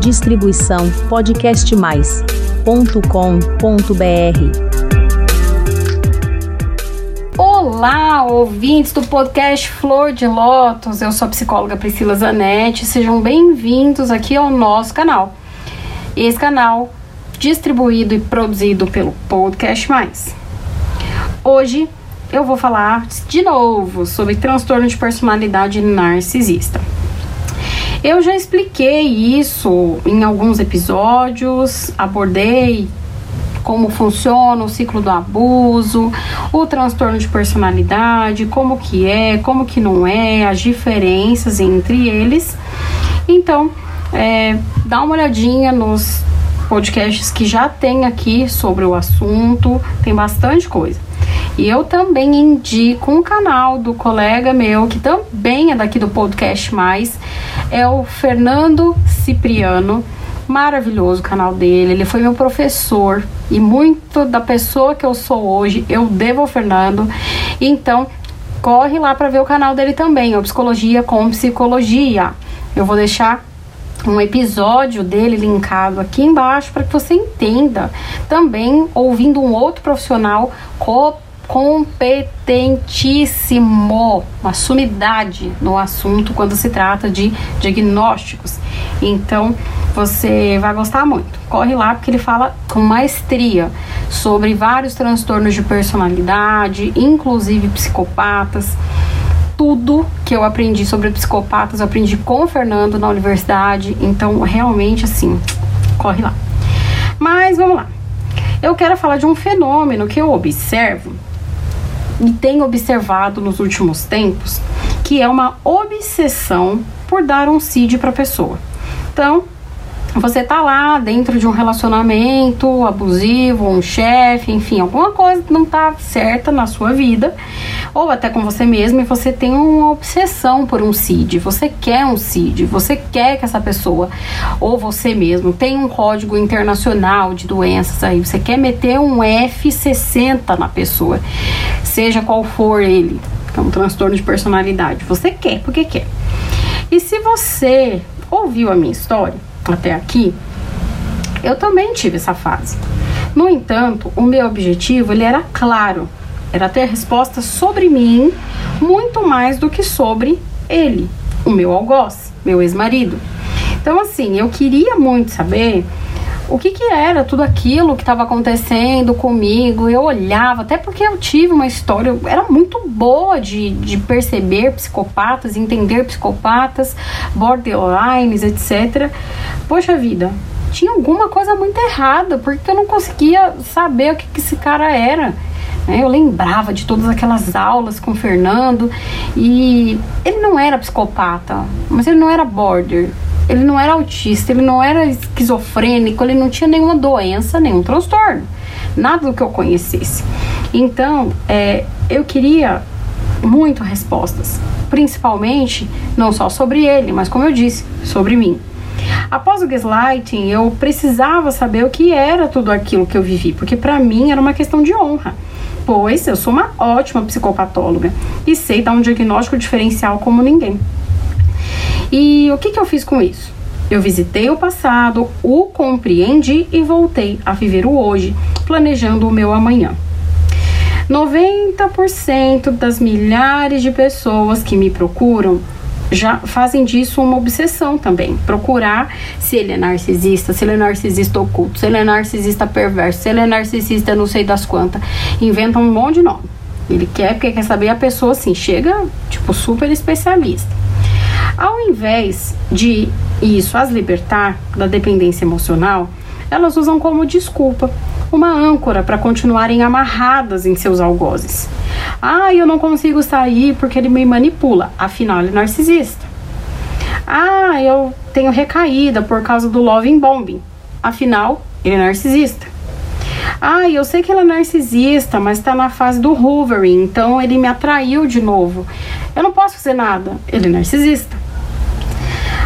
Distribuição podcastmais.com.br. Olá, ouvintes do podcast Flor de Lótus. Eu sou a psicóloga Priscila Zanetti. Sejam bem-vindos aqui ao nosso canal. Esse canal distribuído e produzido pelo Podcast Mais. Hoje eu vou falar de novo sobre transtorno de personalidade narcisista. Eu já expliquei isso em alguns episódios, abordei como funciona o ciclo do abuso, o transtorno de personalidade, como que é, como que não é, as diferenças entre eles. Então, é, dá uma olhadinha nos podcasts que já tem aqui sobre o assunto, tem bastante coisa. E eu também indico um canal do colega meu, que também é daqui do podcast mais, é o Fernando Cipriano. Maravilhoso o canal dele, ele foi meu professor e muito da pessoa que eu sou hoje eu devo ao Fernando. Então, corre lá para ver o canal dele também, o Psicologia com Psicologia. Eu vou deixar um episódio dele linkado aqui embaixo para que você entenda. Também ouvindo um outro profissional competentíssimo, uma sumidade no assunto quando se trata de diagnósticos. Então, você vai gostar muito. Corre lá porque ele fala com maestria sobre vários transtornos de personalidade, inclusive psicopatas. Tudo que eu aprendi sobre psicopatas, eu aprendi com o Fernando na universidade. Então, realmente, assim, corre lá. Mas vamos lá. Eu quero falar de um fenômeno que eu observo e tenho observado nos últimos tempos, que é uma obsessão por dar um CID para a pessoa. Então, você tá lá dentro de um relacionamento abusivo, um chefe, enfim, alguma coisa não tá certa na sua vida, ou até com você mesmo, e você tem uma obsessão por um CID, você quer um CID, você quer que essa pessoa, ou você mesmo, tenha um código internacional de doenças aí, você quer meter um F60 na pessoa, seja qual for ele, é um transtorno de personalidade, você quer, porque quer. E se você ouviu a minha história, até aqui, eu também tive essa fase. No entanto, o meu objetivo ele era claro, era ter respostas sobre mim muito mais do que sobre ele, o meu algoz, meu ex-marido. Então, assim, eu queria muito saber o que, que era tudo aquilo que estava acontecendo comigo. Eu olhava, até porque eu tive uma história, era muito boa de, de perceber psicopatas, entender psicopatas, borderlines, etc. Poxa vida, tinha alguma coisa muito errada, porque eu não conseguia saber o que, que esse cara era. Né? Eu lembrava de todas aquelas aulas com o Fernando e ele não era psicopata, mas ele não era border ele não era autista, ele não era esquizofrênico, ele não tinha nenhuma doença, nenhum transtorno, nada do que eu conhecesse. Então, é, eu queria muito respostas, principalmente não só sobre ele, mas como eu disse, sobre mim. Após o gaslighting, eu precisava saber o que era tudo aquilo que eu vivi, porque para mim era uma questão de honra. Pois eu sou uma ótima psicopatóloga e sei dar um diagnóstico diferencial como ninguém. E o que, que eu fiz com isso? Eu visitei o passado, o compreendi e voltei a viver o hoje, planejando o meu amanhã. 90% das milhares de pessoas que me procuram já fazem disso uma obsessão também. Procurar se ele é narcisista, se ele é narcisista oculto, se ele é narcisista perverso, se ele é narcisista não sei das quantas. Inventam um monte de nome. Ele quer porque quer saber a pessoa assim, chega tipo super especialista. Ao invés de isso as libertar da dependência emocional, elas usam como desculpa uma âncora para continuarem amarradas em seus algozes. Ah, eu não consigo sair porque ele me manipula, afinal ele é narcisista. Ah, eu tenho recaída por causa do loving bombing, afinal ele é narcisista. Ah, eu sei que ele é narcisista, mas está na fase do hoovering, então ele me atraiu de novo. Eu não posso fazer nada, ele é narcisista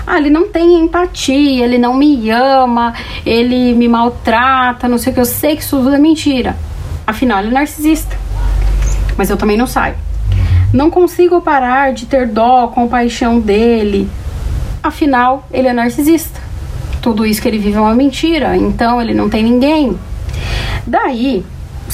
ah, ele não tem empatia, ele não me ama, ele me maltrata, não sei o que. Eu sei que isso tudo é mentira. Afinal, ele é narcisista. Mas eu também não saio. Não consigo parar de ter dó, compaixão dele. Afinal, ele é narcisista. tudo isso que ele vive é uma mentira, então ele não tem ninguém. Daí,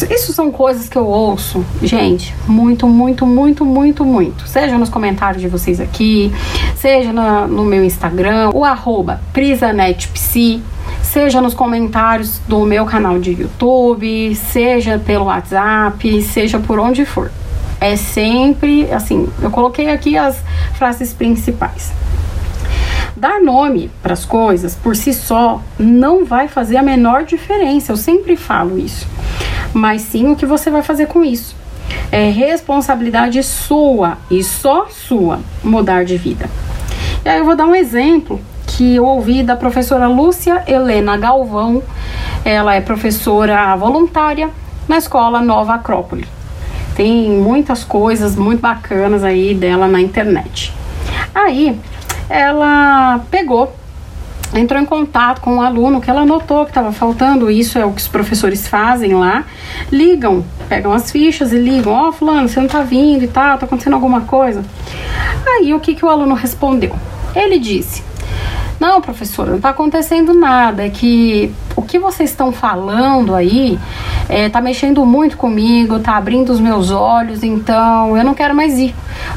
isso são coisas que eu ouço, gente, muito, muito, muito, muito, muito. Seja nos comentários de vocês aqui, seja no meu Instagram, o arroba prisanetpsi, seja nos comentários do meu canal de YouTube, seja pelo WhatsApp, seja por onde for. É sempre assim, eu coloquei aqui as frases principais. Dar nome para as coisas por si só não vai fazer a menor diferença, eu sempre falo isso. Mas sim o que você vai fazer com isso. É responsabilidade sua e só sua mudar de vida. E aí eu vou dar um exemplo que eu ouvi da professora Lúcia Helena Galvão. Ela é professora voluntária na escola Nova Acrópole. Tem muitas coisas muito bacanas aí dela na internet. Aí ela pegou, entrou em contato com um aluno que ela notou que estava faltando, isso é o que os professores fazem lá, ligam, pegam as fichas e ligam, ó oh, fulano, você não está vindo e tal, tá acontecendo alguma coisa. Aí o que, que o aluno respondeu? Ele disse, não, professora, não está acontecendo nada. É que o que vocês estão falando aí está é, mexendo muito comigo, está abrindo os meus olhos, então eu não quero mais ir.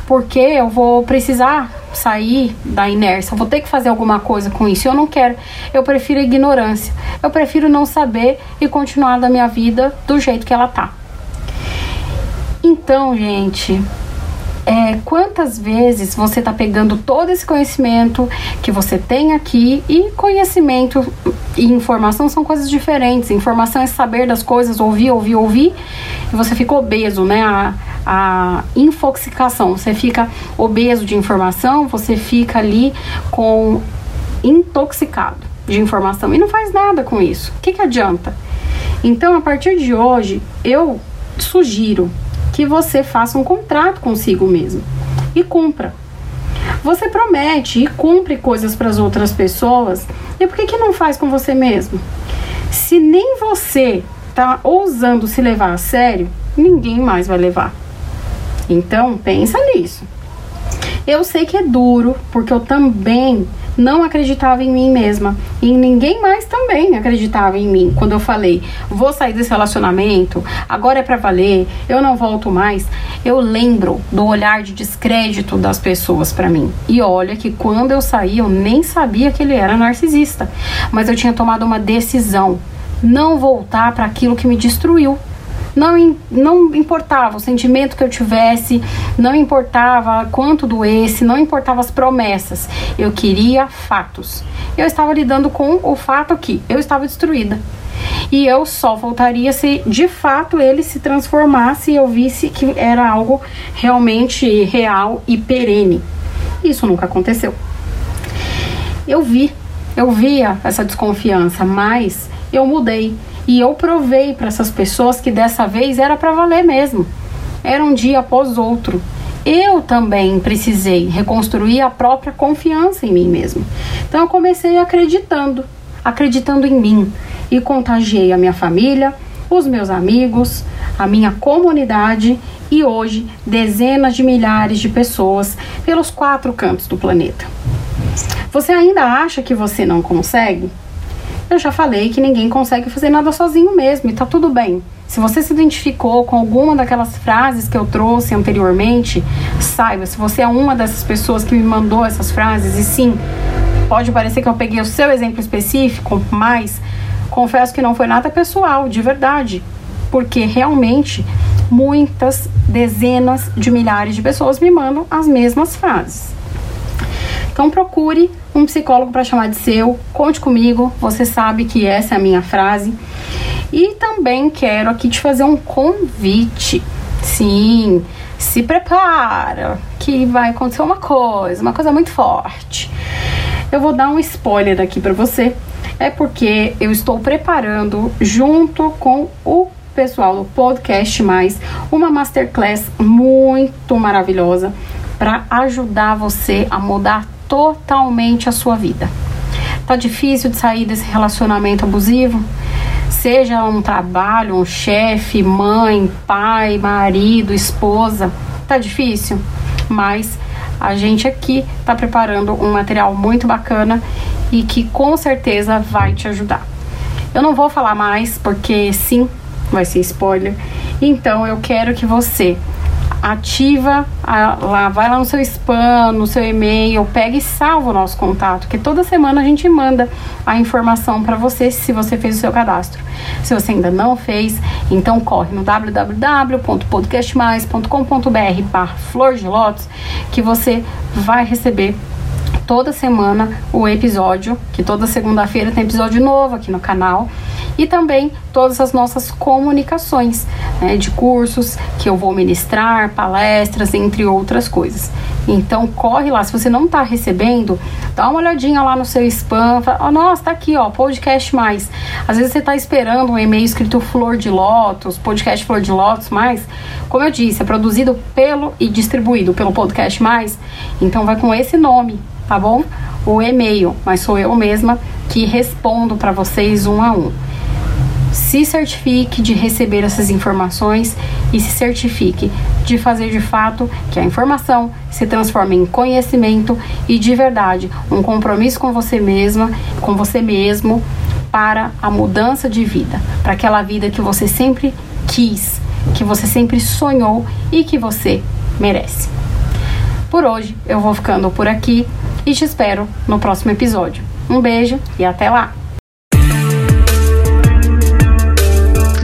Porque eu vou precisar sair da inércia, vou ter que fazer alguma coisa com isso. Eu não quero. Eu prefiro a ignorância. Eu prefiro não saber e continuar da minha vida do jeito que ela tá. Então, gente, é, quantas vezes você está pegando todo esse conhecimento que você tem aqui e conhecimento e informação são coisas diferentes. Informação é saber das coisas, ouvir, ouvir, ouvir, e você fica obeso, né? A, a infoxicação, você fica obeso de informação, você fica ali com intoxicado de informação e não faz nada com isso. O que, que adianta? Então, a partir de hoje, eu sugiro que você faça um contrato consigo mesmo e cumpra. Você promete e cumpre coisas para as outras pessoas, e por que, que não faz com você mesmo? Se nem você está ousando se levar a sério, ninguém mais vai levar. Então, pensa nisso. Eu sei que é duro, porque eu também não acreditava em mim mesma. E ninguém mais também acreditava em mim. Quando eu falei, vou sair desse relacionamento, agora é para valer, eu não volto mais. Eu lembro do olhar de descrédito das pessoas para mim. E olha que quando eu saí, eu nem sabia que ele era narcisista. Mas eu tinha tomado uma decisão. Não voltar para aquilo que me destruiu. Não, não importava o sentimento que eu tivesse, não importava quanto doesse, não importava as promessas. Eu queria fatos. Eu estava lidando com o fato que eu estava destruída. E eu só voltaria se de fato ele se transformasse e eu visse que era algo realmente real e perene. Isso nunca aconteceu. Eu vi, eu via essa desconfiança, mas eu mudei. E eu provei para essas pessoas que dessa vez era para valer mesmo. Era um dia após outro. Eu também precisei reconstruir a própria confiança em mim mesmo. Então eu comecei acreditando, acreditando em mim e contagiei a minha família, os meus amigos, a minha comunidade e hoje dezenas de milhares de pessoas pelos quatro cantos do planeta. Você ainda acha que você não consegue? Eu já falei que ninguém consegue fazer nada sozinho mesmo e tá tudo bem. Se você se identificou com alguma daquelas frases que eu trouxe anteriormente, saiba, se você é uma dessas pessoas que me mandou essas frases, e sim, pode parecer que eu peguei o seu exemplo específico, mas confesso que não foi nada pessoal, de verdade. Porque realmente muitas dezenas de milhares de pessoas me mandam as mesmas frases. Então procure um psicólogo para chamar de seu, conte comigo, você sabe que essa é a minha frase. E também quero aqui te fazer um convite. Sim, se prepara, que vai acontecer uma coisa, uma coisa muito forte. Eu vou dar um spoiler aqui para você. É porque eu estou preparando junto com o pessoal do Podcast Mais uma masterclass muito maravilhosa para ajudar você a mudar totalmente a sua vida. Tá difícil de sair desse relacionamento abusivo? Seja um trabalho, um chefe, mãe, pai, marido, esposa, tá difícil? Mas a gente aqui tá preparando um material muito bacana e que com certeza vai te ajudar. Eu não vou falar mais porque sim, vai ser spoiler. Então eu quero que você ativa a, lá, vai lá no seu spam, no seu e-mail, pega e salva o nosso contato, que toda semana a gente manda a informação para você se você fez o seu cadastro. Se você ainda não fez, então corre no www.podcastmais.com.br barra flor de lótus que você vai receber toda semana o episódio, que toda segunda-feira tem episódio novo aqui no canal, e também todas as nossas comunicações né, de cursos que eu vou ministrar, palestras, entre outras coisas. Então corre lá, se você não está recebendo, dá uma olhadinha lá no seu spam, fala, oh, nossa, tá aqui, ó, podcast mais. Às vezes você está esperando um e-mail escrito Flor de Lótus, podcast Flor de Lótus mais. Como eu disse, é produzido pelo e distribuído pelo podcast mais, então vai com esse nome, tá bom? O e-mail, mas sou eu mesma que respondo para vocês um a um. Se certifique de receber essas informações e se certifique de fazer de fato que a informação se transforme em conhecimento e de verdade um compromisso com você mesma, com você mesmo para a mudança de vida, para aquela vida que você sempre quis, que você sempre sonhou e que você merece. Por hoje eu vou ficando por aqui e te espero no próximo episódio. Um beijo e até lá!